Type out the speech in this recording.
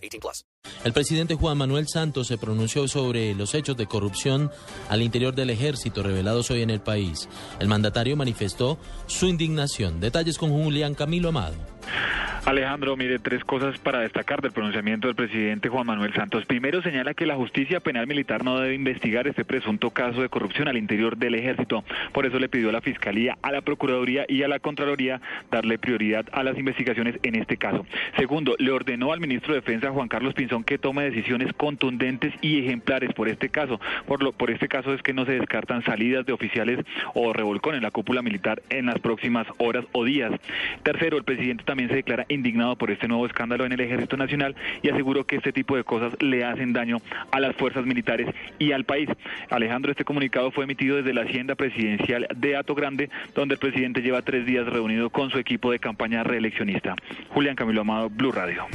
18 plus. El presidente Juan Manuel Santos se pronunció sobre los hechos de corrupción al interior del ejército revelados hoy en el país. El mandatario manifestó su indignación. Detalles con Julián Camilo Amado. Alejandro, mire, tres cosas para destacar del pronunciamiento del presidente Juan Manuel Santos. Primero, señala que la justicia penal militar no debe investigar este presunto caso de corrupción al interior del ejército. Por eso le pidió a la Fiscalía, a la Procuraduría y a la Contraloría darle prioridad a las investigaciones en este caso. Segundo, le ordenó al ministro de Defensa, Juan Carlos Pinzón, que tome decisiones contundentes y ejemplares por este caso. Por, lo, por este caso es que no se descartan salidas de oficiales o revolcón en la cúpula militar en las próximas horas o días. Tercero, el presidente también se declara indignado por este nuevo escándalo en el Ejército Nacional y aseguró que este tipo de cosas le hacen daño a las fuerzas militares y al país. Alejandro, este comunicado fue emitido desde la Hacienda Presidencial de Ato Grande, donde el presidente lleva tres días reunido con su equipo de campaña reeleccionista. Julián Camilo Amado, Blue Radio.